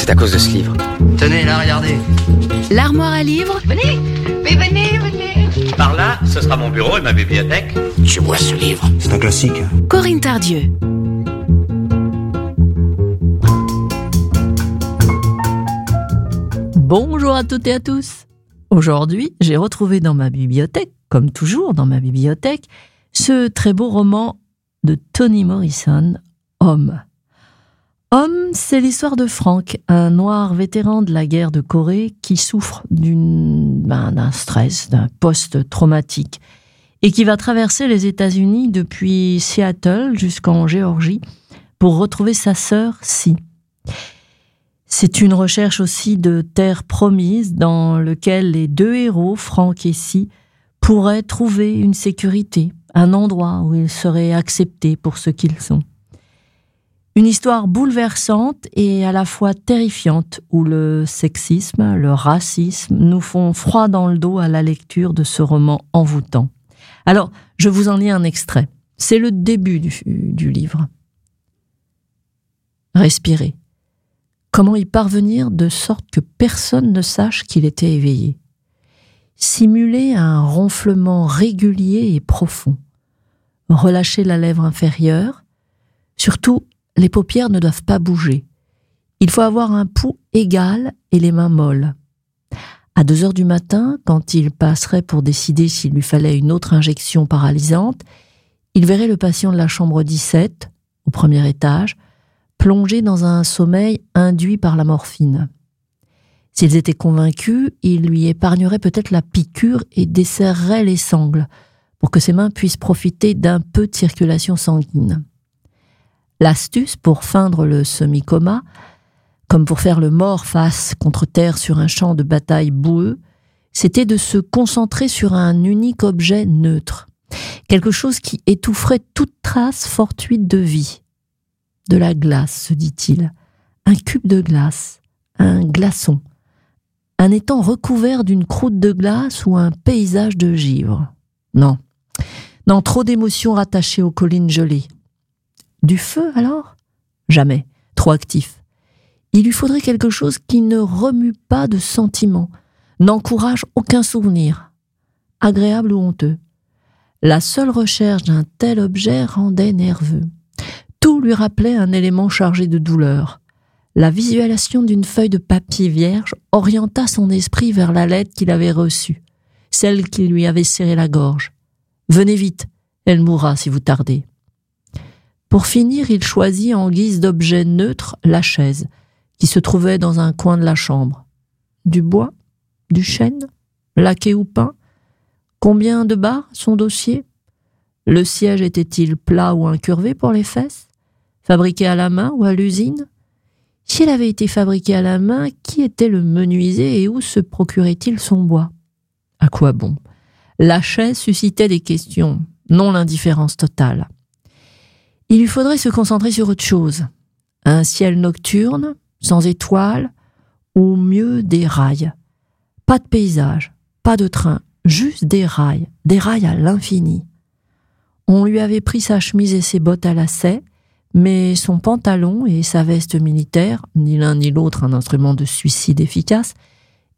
C'est à cause de ce livre. Tenez, là, regardez. L'armoire à livres Venez, mais venez, venez. Par là, ce sera mon bureau et ma bibliothèque. Je vois ce livre. C'est un classique. Corinne Tardieu. Bonjour à toutes et à tous. Aujourd'hui, j'ai retrouvé dans ma bibliothèque, comme toujours dans ma bibliothèque, ce très beau roman de Toni Morrison, Homme. Homme, c'est l'histoire de Frank, un noir vétéran de la guerre de Corée qui souffre ben, d'un stress, d'un post-traumatique, et qui va traverser les États-Unis depuis Seattle jusqu'en Géorgie pour retrouver sa sœur Si. C'est une recherche aussi de terre promise dans lequel les deux héros, Frank et Si, pourraient trouver une sécurité, un endroit où ils seraient acceptés pour ce qu'ils sont. Une histoire bouleversante et à la fois terrifiante où le sexisme, le racisme nous font froid dans le dos à la lecture de ce roman envoûtant. Alors, je vous en lis un extrait. C'est le début du, livre. Respirez. Comment y parvenir de sorte que personne ne sache qu'il était éveillé? Simuler un ronflement régulier et profond. Relâcher la lèvre inférieure. Surtout, les paupières ne doivent pas bouger. Il faut avoir un pouls égal et les mains molles. À deux heures du matin, quand il passerait pour décider s'il lui fallait une autre injection paralysante, il verrait le patient de la chambre 17, au premier étage, plongé dans un sommeil induit par la morphine. S'ils étaient convaincus, il lui épargnerait peut-être la piqûre et desserrerait les sangles pour que ses mains puissent profiter d'un peu de circulation sanguine. L'astuce pour feindre le semi-coma, comme pour faire le mort face contre terre sur un champ de bataille boueux, c'était de se concentrer sur un unique objet neutre, quelque chose qui étoufferait toute trace fortuite de vie. De la glace, se dit-il, un cube de glace, un glaçon, un étang recouvert d'une croûte de glace ou un paysage de givre. Non, non, trop d'émotions rattachées aux collines gelées. Du feu alors? Jamais, trop actif. Il lui faudrait quelque chose qui ne remue pas de sentiments, n'encourage aucun souvenir, agréable ou honteux. La seule recherche d'un tel objet rendait nerveux. Tout lui rappelait un élément chargé de douleur. La visualisation d'une feuille de papier vierge orienta son esprit vers la lettre qu'il avait reçue, celle qui lui avait serré la gorge. Venez vite, elle mourra si vous tardez. Pour finir, il choisit en guise d'objet neutre la chaise, qui se trouvait dans un coin de la chambre. Du bois Du chêne Laqué ou peint Combien de barres son dossier Le siège était-il plat ou incurvé pour les fesses? Fabriqué à la main ou à l'usine? Si elle avait été fabriquée à la main, qui était le menuisier et où se procurait-il son bois? À quoi bon? La chaise suscitait des questions, non l'indifférence totale. Il lui faudrait se concentrer sur autre chose. Un ciel nocturne, sans étoiles, ou mieux des rails. Pas de paysage, pas de train, juste des rails, des rails à l'infini. On lui avait pris sa chemise et ses bottes à lacets, mais son pantalon et sa veste militaire, ni l'un ni l'autre un instrument de suicide efficace,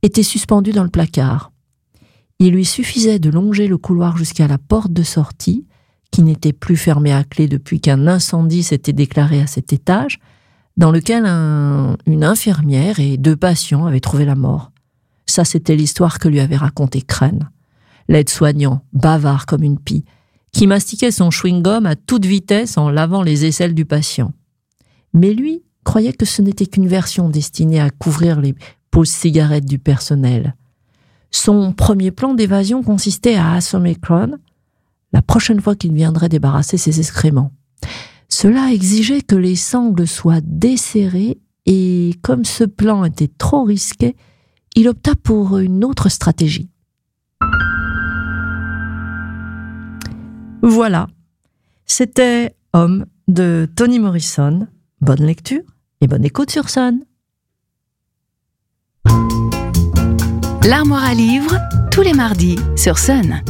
étaient suspendus dans le placard. Il lui suffisait de longer le couloir jusqu'à la porte de sortie, qui n'était plus fermé à clé depuis qu'un incendie s'était déclaré à cet étage, dans lequel une infirmière et deux patients avaient trouvé la mort. Ça, c'était l'histoire que lui avait raconté Crène, l'aide-soignant, bavard comme une pie, qui mastiquait son chewing-gum à toute vitesse en lavant les aisselles du patient. Mais lui croyait que ce n'était qu'une version destinée à couvrir les pauses cigarettes du personnel. Son premier plan d'évasion consistait à assommer Crone, la prochaine fois qu'il viendrait débarrasser ses excréments. Cela exigeait que les sangles soient desserrées et comme ce plan était trop risqué, il opta pour une autre stratégie. Voilà, c'était Homme de Toni Morrison. Bonne lecture et bonne écoute sur Sun. L'armoire à livres, tous les mardis sur Sun.